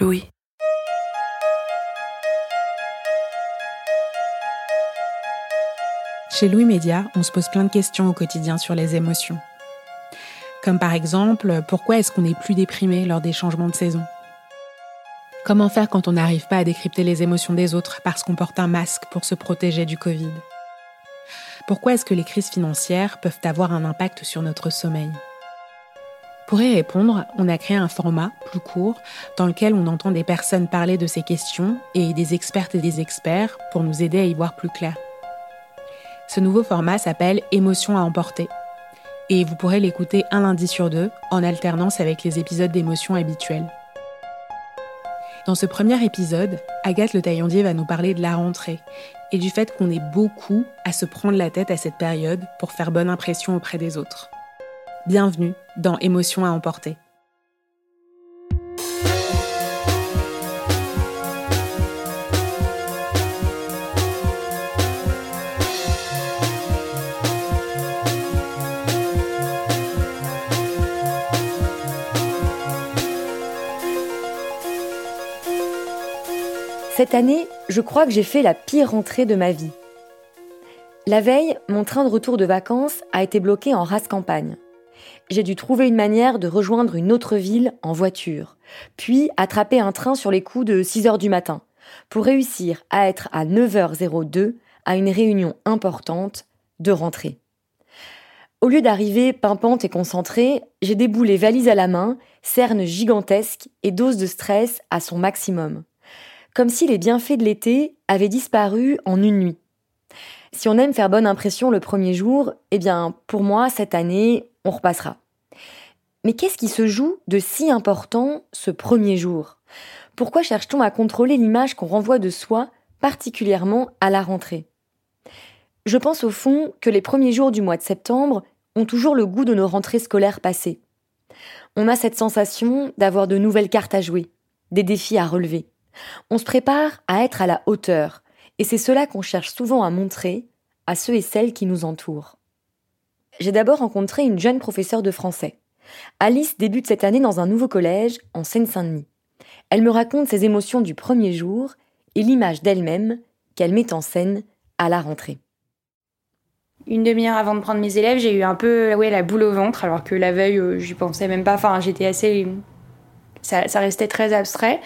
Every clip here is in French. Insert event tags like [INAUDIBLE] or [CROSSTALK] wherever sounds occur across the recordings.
Louis. Chez Louis Média, on se pose plein de questions au quotidien sur les émotions. Comme par exemple, pourquoi est-ce qu'on est plus déprimé lors des changements de saison? Comment faire quand on n'arrive pas à décrypter les émotions des autres parce qu'on porte un masque pour se protéger du Covid? Pourquoi est-ce que les crises financières peuvent avoir un impact sur notre sommeil? Pour y répondre, on a créé un format plus court dans lequel on entend des personnes parler de ces questions et des expertes et des experts pour nous aider à y voir plus clair. Ce nouveau format s'appelle Émotion à emporter et vous pourrez l'écouter un lundi sur deux en alternance avec les épisodes d'émotions habituels. Dans ce premier épisode, Agathe Le Taillandier va nous parler de la rentrée et du fait qu'on est beaucoup à se prendre la tête à cette période pour faire bonne impression auprès des autres. Bienvenue dans Émotion à emporter. Cette année, je crois que j'ai fait la pire rentrée de ma vie. La veille, mon train de retour de vacances a été bloqué en race campagne j'ai dû trouver une manière de rejoindre une autre ville en voiture, puis attraper un train sur les coups de 6 heures du matin, pour réussir à être à 9h02 à une réunion importante de rentrée. Au lieu d'arriver pimpante et concentrée, j'ai déboulé valise à la main, cerne gigantesque et dose de stress à son maximum. Comme si les bienfaits de l'été avaient disparu en une nuit. Si on aime faire bonne impression le premier jour, eh bien, pour moi, cette année, on repassera. Mais qu'est-ce qui se joue de si important ce premier jour? Pourquoi cherche-t-on à contrôler l'image qu'on renvoie de soi, particulièrement à la rentrée? Je pense au fond que les premiers jours du mois de septembre ont toujours le goût de nos rentrées scolaires passées. On a cette sensation d'avoir de nouvelles cartes à jouer, des défis à relever. On se prépare à être à la hauteur, et c'est cela qu'on cherche souvent à montrer à ceux et celles qui nous entourent j'ai d'abord rencontré une jeune professeure de français. Alice débute cette année dans un nouveau collège en Seine-Saint-Denis. Elle me raconte ses émotions du premier jour et l'image d'elle-même qu'elle met en scène à la rentrée. Une demi-heure avant de prendre mes élèves, j'ai eu un peu ouais, la boule au ventre, alors que la veille, euh, j'y pensais même pas. Enfin, j'étais assez. Ça, ça, restait très abstrait.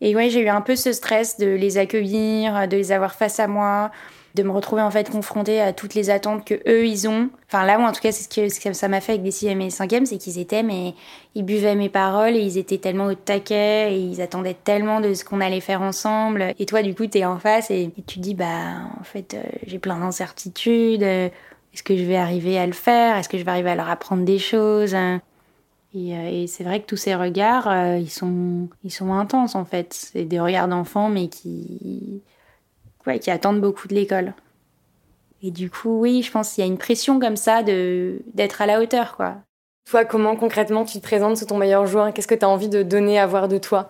Et ouais, j'ai eu un peu ce stress de les accueillir, de les avoir face à moi, de me retrouver en fait confrontée à toutes les attentes que eux ils ont. Enfin là moi en tout cas c'est ce que, ça m'a fait avec des 6 et 5 c'est qu'ils étaient mais ils buvaient mes paroles et ils étaient tellement au taquet et ils attendaient tellement de ce qu'on allait faire ensemble. Et toi du coup t'es en face et, tu dis bah en fait euh, j'ai plein d'incertitudes. Est-ce que je vais arriver à le faire? Est-ce que je vais arriver à leur apprendre des choses? Et, euh, c'est vrai que tous ces regards, euh, ils sont, ils sont intenses en fait. C'est des regards d'enfants, mais qui, qui attendent beaucoup de l'école. Et du coup, oui, je pense qu'il y a une pression comme ça de d'être à la hauteur, quoi. Toi, comment concrètement tu te présentes sous ton meilleur jour? Qu'est-ce que tu as envie de donner à voir de toi?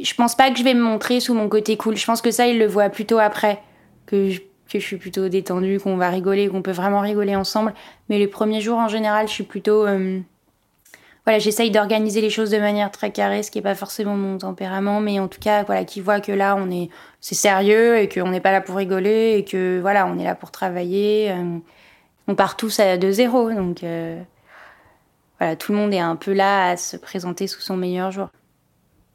Je pense pas que je vais me montrer sous mon côté cool. Je pense que ça, il le voit plutôt après. Que je, que je suis plutôt détendue, qu'on va rigoler, qu'on peut vraiment rigoler ensemble. Mais les premiers jours, en général, je suis plutôt euh, voilà, j'essaye d'organiser les choses de manière très carrée, ce qui n'est pas forcément mon tempérament, mais en tout cas, voilà, qui voit que là, on est, c'est sérieux et qu'on n'est pas là pour rigoler et que voilà, on est là pour travailler. Euh, on part tous à de zéro, donc euh, voilà, tout le monde est un peu là à se présenter sous son meilleur jour.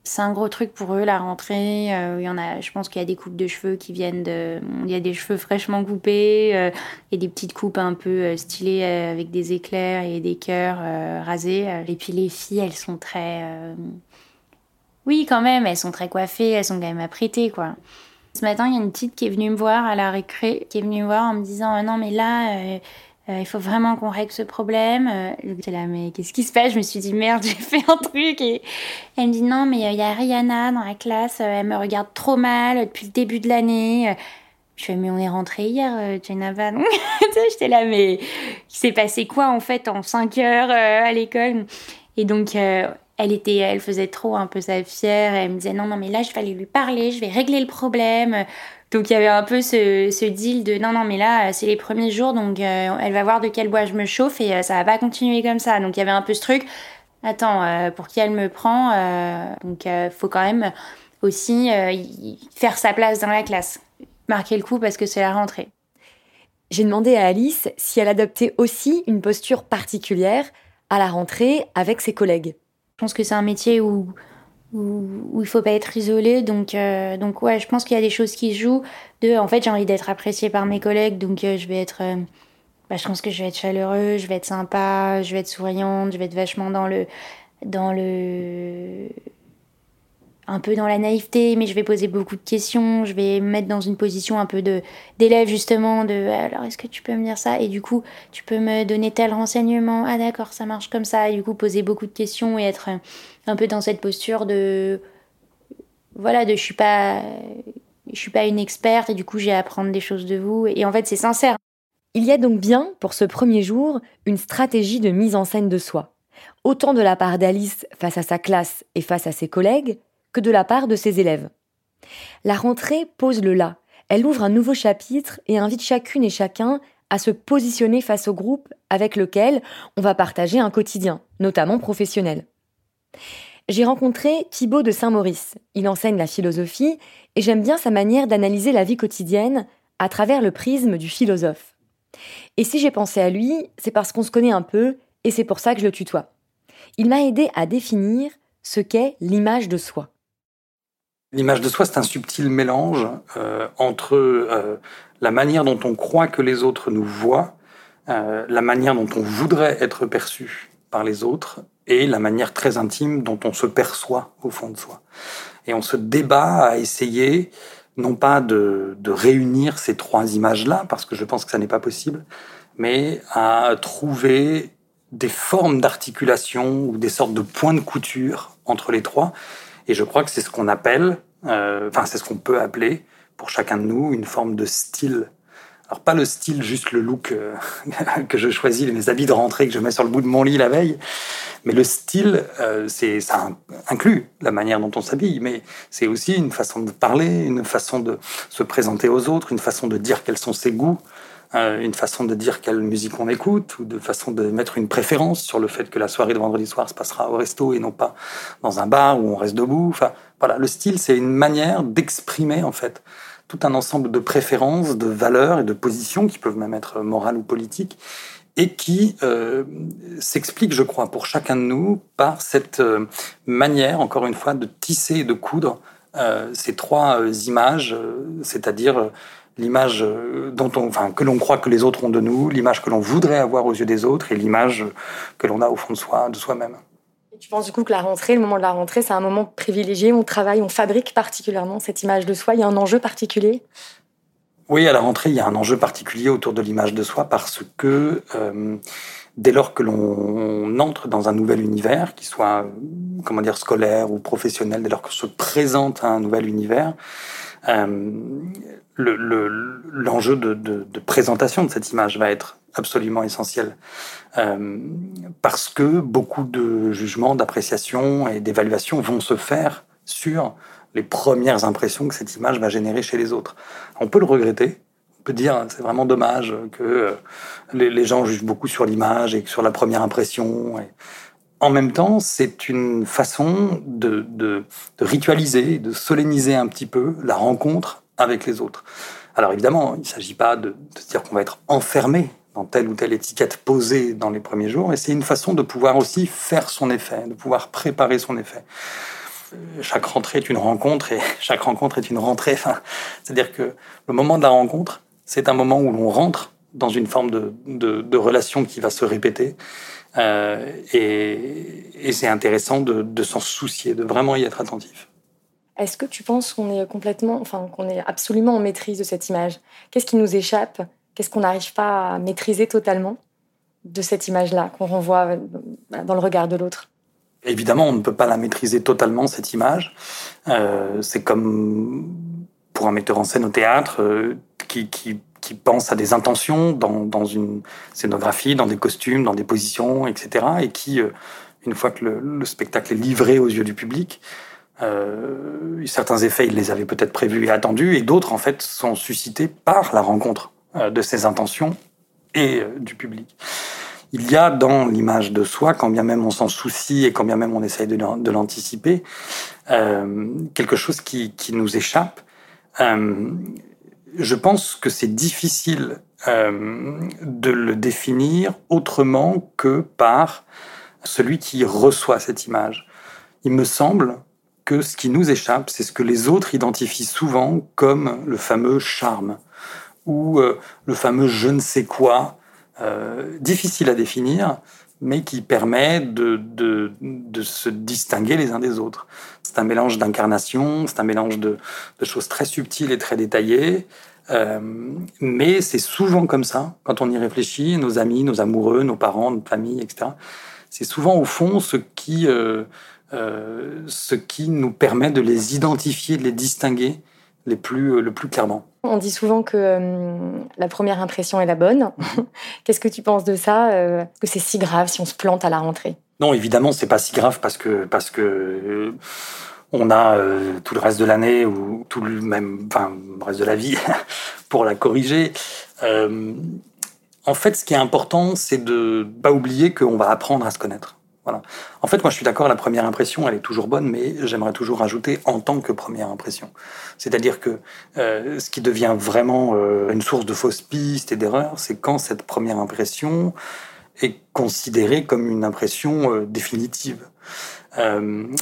C'est un gros truc pour eux, la rentrée. Euh, il y en a, je pense qu'il y a des coupes de cheveux qui viennent de. Il y a des cheveux fraîchement coupés euh, et des petites coupes un peu euh, stylées avec des éclairs et des cœurs rasés. Et puis les filles, elles sont très. Oui, quand même, elles sont très coiffées, elles sont quand même apprêtées, quoi. Ce matin, il y a une petite qui est venue me voir à la récré, qui est venue me voir en me disant Non, mais là il faut vraiment qu'on règle ce problème. Euh, j'étais là, mais qu'est-ce qui se passe? Je me suis dit, merde, [LAUGHS] j'ai fait un truc. Et elle me dit, non, mais euh, il y a Rihanna dans la classe, elle me regarde trop mal depuis le début de l'année. Je fais, mais on est rentré hier, Jenna [LAUGHS] Donc, j'étais là, mais il s'est passé quoi en fait en 5 heures à l'école? Et donc, elle était, elle faisait trop un peu sa fière. Elle me disait, non, non, mais là, je vais aller lui parler, je vais régler le problème. Donc il y avait un peu ce, deal de non non mais là c'est les premiers jours donc euh, elle va voir de quel bois je me chauffe et euh, ça va pas continuer comme ça. Donc il y avait un peu ce truc. Attends euh, pour qui elle me prend donc faut quand même aussi faire sa place dans la classe, marquer le coup parce que c'est la rentrée. J'ai demandé à Alice si elle adoptait aussi une posture particulière à la rentrée avec ses collègues. Je pense que c'est un métier où où, il faut pas être isolé. Donc, euh, donc ouais, je pense qu'il y a des choses qui jouent. De, en fait, j'ai envie d'être appréciée par mes collègues, donc euh, je vais être. Euh, bah, je pense que je vais être chaleureux, je vais être sympa, je vais être souriante, je vais être vachement dans le, dans le, un peu dans la naïveté, mais je vais poser beaucoup de questions, je vais me mettre dans une position un peu de d'élève justement, de alors est-ce que tu peux me dire ça? Et du coup tu peux me donner tel renseignement, ah d'accord ça marche comme ça, et du coup poser beaucoup de questions et être un peu dans cette posture de voilà de je suis pas je suis pas une experte et du coup j'ai à apprendre des choses de vous et en fait c'est sincère. Il y a donc bien pour ce premier jour une stratégie de mise en scène de soi, autant de la part d'Alice face à sa classe et face à ses collègues que de la part de ses élèves. La rentrée pose le là. Elle ouvre un nouveau chapitre et invite chacune et chacun à se positionner face au groupe avec lequel on va partager un quotidien, notamment professionnel. J'ai rencontré Thibaut de Saint-Maurice. Il enseigne la philosophie et j'aime bien sa manière d'analyser la vie quotidienne à travers le prisme du philosophe. Et si j'ai pensé à lui, c'est parce qu'on se connaît un peu et c'est pour ça que je le tutoie. Il m'a aidé à définir ce qu'est l'image de soi. L'image de soi, c'est un subtil mélange euh, entre euh, la manière dont on croit que les autres nous voient, euh, la manière dont on voudrait être perçu par les autres et la manière très intime dont on se perçoit au fond de soi. Et on se débat à essayer non pas de, de réunir ces trois images-là, parce que je pense que ça n'est pas possible, mais à trouver des formes d'articulation ou des sortes de points de couture entre les trois et je crois que c'est ce qu'on appelle, enfin c'est ce qu'on peut appeler pour chacun de nous une forme de style. Alors pas le style, juste le look euh, [LAUGHS] que je choisis, mes habits de rentrée que je mets sur le bout de mon lit la veille, mais le style, euh, c'est ça inclut la manière dont on s'habille, mais c'est aussi une façon de parler, une façon de se présenter aux autres, une façon de dire quels sont ses goûts, euh, une façon de dire quelle musique on écoute, ou de façon de mettre une préférence sur le fait que la soirée de vendredi soir se passera au resto et non pas dans un bar où on reste debout. Enfin, voilà, le style, c'est une manière d'exprimer en fait tout un ensemble de préférences, de valeurs et de positions qui peuvent même être morales ou politiques et qui euh, s'explique, je crois, pour chacun de nous par cette euh, manière, encore une fois, de tisser et de coudre ces trois images, c'est-à-dire l'image euh, dont on, enfin, que l'on croit que les autres ont de nous, l'image que l'on voudrait avoir aux yeux des autres et l'image que l'on a au fond de soi, de soi-même. tu penses du coup que la rentrée, le moment de la rentrée, c'est un moment privilégié, on travaille, on fabrique particulièrement cette image de soi, il y a un enjeu particulier? Oui, à la rentrée, il y a un enjeu particulier autour de l'image de soi parce que euh, dès lors que l'on entre dans un nouvel univers, qu'il soit comment dire scolaire ou professionnel, dès lors qu'on se présente à un nouvel univers, euh, l'enjeu le, de, présentation de cette image va être absolument essentiel. Euh, parce que beaucoup de jugements, d'appréciation et d'évaluation vont se faire sur les premières impressions que cette image va générer chez les autres. On peut le regretter, on peut dire c'est vraiment dommage que euh, les, gens jugent beaucoup sur l'image et sur la première impression. En même temps, c'est une façon de, de, ritualiser, de solenniser un petit peu la rencontre avec les autres. Alors évidemment, il ne s'agit pas de, de, dire qu'on va être enfermé dans telle ou telle étiquette posée dans les premiers jours, et c'est une façon de pouvoir aussi faire son effet, de pouvoir préparer son effet. Chaque rentrée est une rencontre et [LAUGHS] chaque rencontre est une rentrée. Enfin, c'est-à-dire que le moment de la rencontre, c'est un moment où l'on rentre dans une forme de, relation qui va se répéter. Euh, et, c'est intéressant de s'en soucier, de vraiment y être attentif. Est-ce que tu penses qu'on est complètement, enfin, qu'on est absolument en maîtrise de cette image? Qu'est-ce qui nous échappe? Qu'est-ce qu'on n'arrive pas à maîtriser totalement de cette image-là qu'on renvoie euh, dans le regard de l'autre? Évidemment, on ne peut pas la maîtriser totalement, cette image. Euh, c'est comme pour un metteur en scène au théâtre euh, qui, qui, pense à des intentions dans, dans, une scénographie, dans des costumes, dans des positions, etc. Et qui, une fois que le, spectacle est livré aux yeux du public, euh, certains effets, il les avait peut-être prévus et attendus, et d'autres, en fait, sont suscités par la rencontre euh, de ces intentions et euh, du public. Il y a dans l'image de soi, quand bien même on s'en soucie et quand bien même on essaye de l'anticiper, euh, quelque chose qui, qui nous échappe. Euh, je pense que c'est difficile de le définir autrement que par celui qui reçoit cette image. Il me semble que ce qui nous échappe, c'est ce que les autres identifient souvent comme le fameux charme ou euh, le fameux je ne sais quoi, euh, difficile à définir, mais qui permet de, de, se distinguer les uns des autres. C'est un mélange d'incarnation, c'est un mélange de, de, choses très subtiles et très détaillées, euh, mais c'est souvent comme ça, quand on y réfléchit, nos amis, nos amoureux, nos parents, notre famille, etc. C'est souvent au fond ce qui... Euh, ce qui nous permet de les identifier, de les distinguer les plus, euh, le plus clairement. On dit souvent que euh, la première impression est la bonne. [LAUGHS] Qu'est-ce que tu penses de ça Que c'est si grave si on se plante à la rentrée? Non, évidemment, c'est pas si grave parce que parce que on a tout le reste de l'année ou tout le même, enfin, le reste de la vie [LAUGHS] pour la corriger. en fait, ce qui est important, c'est de pas oublier qu'on va apprendre à se connaître. En fait, moi, je suis d'accord, la première impression, elle est toujours bonne, mais j'aimerais toujours ajouter en tant que première impression. C'est-à-dire que euh, ce qui devient vraiment euh, une source de fausses pistes et d'erreurs, c'est quand cette première impression est considérée comme une impression euh, définitive.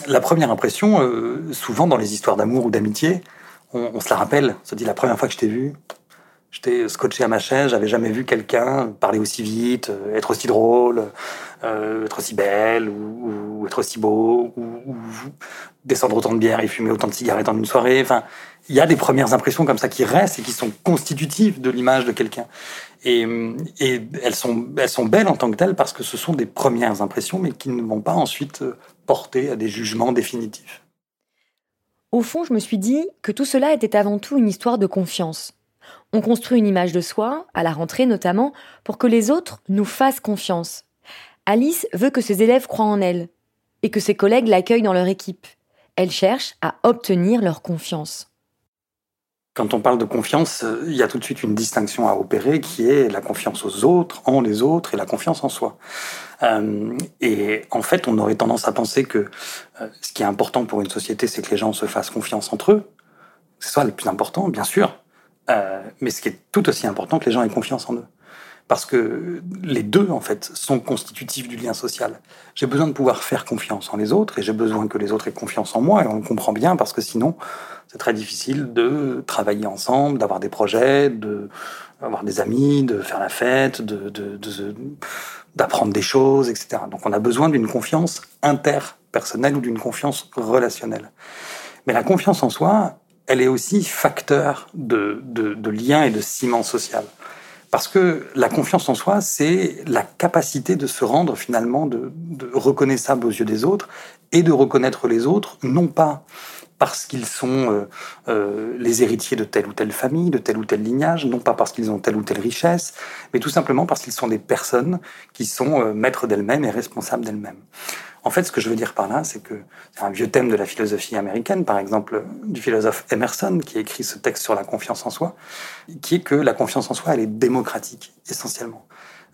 la première impression, souvent dans les histoires d'amour ou d'amitié, on, on, se la rappelle, on se dit la première fois que je t'ai vu, J'étais scotché à ma chaise, j'avais jamais vu quelqu'un parler aussi vite, euh, être aussi drôle, euh, être aussi belle, ou, être aussi beau, ou, descendre autant de bière et fumer autant de cigarettes en une soirée. Enfin, il y a des premières impressions comme ça qui restent et qui sont constitutives de l'image de quelqu'un. Et, elles, sont, elles sont belles en tant que telles parce que ce sont des premières impressions, mais qui ne vont pas ensuite porter à des jugements définitifs. Au fond, je me suis dit que tout cela était avant tout une histoire de confiance on construit une image de soi, à la rentrée notamment, pour que les autres nous fassent confiance. Alice veut que ses élèves croient en elle et que ses collègues l'accueillent dans leur équipe. Elle cherche à obtenir leur confiance. Quand on parle de confiance, il y a tout de suite une distinction à opérer qui est la confiance aux autres, en les autres et la confiance en soi. Euh, et en fait, on aurait tendance à penser que euh, ce qui est important pour une société, c'est que les gens se fassent confiance entre eux. C'est ça le plus important, bien sûr. Euh, mais ce qui est tout aussi important, que les gens aient confiance en eux. Parce que les deux, en fait, sont constitutifs du lien social. J'ai besoin de pouvoir faire confiance en les autres et j'ai besoin que les autres aient confiance en moi et on le comprend bien parce que sinon, c'est très difficile de travailler ensemble, d'avoir des projets, de avoir des amis, de faire la fête, d'apprendre des choses, etc. Donc on a besoin d'une confiance interpersonnelle ou d'une confiance relationnelle. Mais la confiance en soi, elle est aussi facteur de, de, lien et de ciment social. Parce que la confiance en soi, c'est la capacité de se rendre finalement de, reconnaissable aux yeux des autres et de reconnaître les autres, non pas parce qu'ils sont euh, euh, les héritiers de telle ou telle famille, de tel ou tel lignage, non pas parce qu'ils ont telle ou telle richesse, mais tout simplement parce qu'ils sont des personnes qui sont euh, maîtres d'elles-mêmes et responsables d'elles-mêmes. En fait, ce que je veux dire par là, c'est que c'est un vieux thème de la philosophie américaine, par exemple du philosophe Emerson, qui écrit ce texte sur la confiance en soi, qui est que la confiance en soi, elle est démocratique, essentiellement.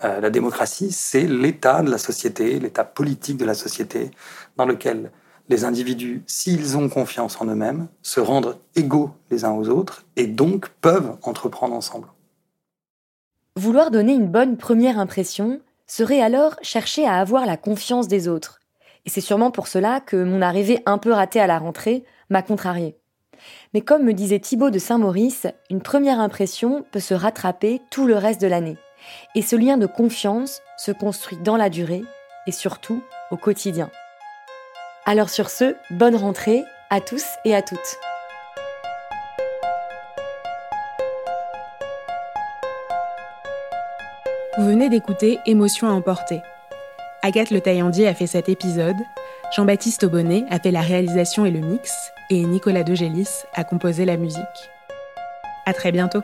Euh, la démocratie, c'est l'état de la société, l'état politique de la société, dans lequel les individus, s'ils ont confiance en eux-mêmes, se rendent égaux les uns aux autres et donc peuvent entreprendre ensemble. Vouloir donner une bonne première impression serait alors chercher à avoir la confiance des autres. Et c'est sûrement pour cela que mon arrivée un peu ratée à la rentrée m'a contrariée. Mais comme me disait Thibaut de Saint-Maurice, une première impression peut se rattraper tout le reste de l'année. Et ce lien de confiance se construit dans la durée et surtout au quotidien. Alors sur ce, bonne rentrée à tous et à toutes. Vous venez d'écouter Émotion à emporter. Agathe Le Taillandier a fait cet épisode, Jean-Baptiste Aubonnet a fait la réalisation et le mix, et Nicolas Degélis a composé la musique. À très bientôt.